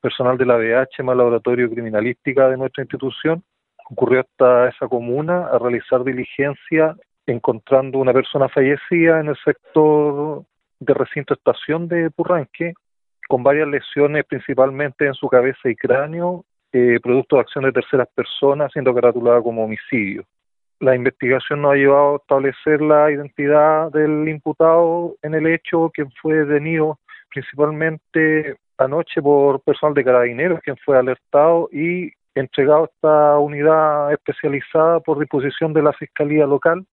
personal de la BH más laboratorio criminalística de nuestra institución concurrió hasta esa comuna a realizar diligencia encontrando una persona fallecida en el sector de recinto estación de Purranque con varias lesiones principalmente en su cabeza y cráneo, eh, producto de acción de terceras personas, siendo gratulada como homicidio. La investigación nos ha llevado a establecer la identidad del imputado en el hecho, quien fue detenido principalmente anoche por personal de carabineros, quien fue alertado y entregado a esta unidad especializada por disposición de la Fiscalía Local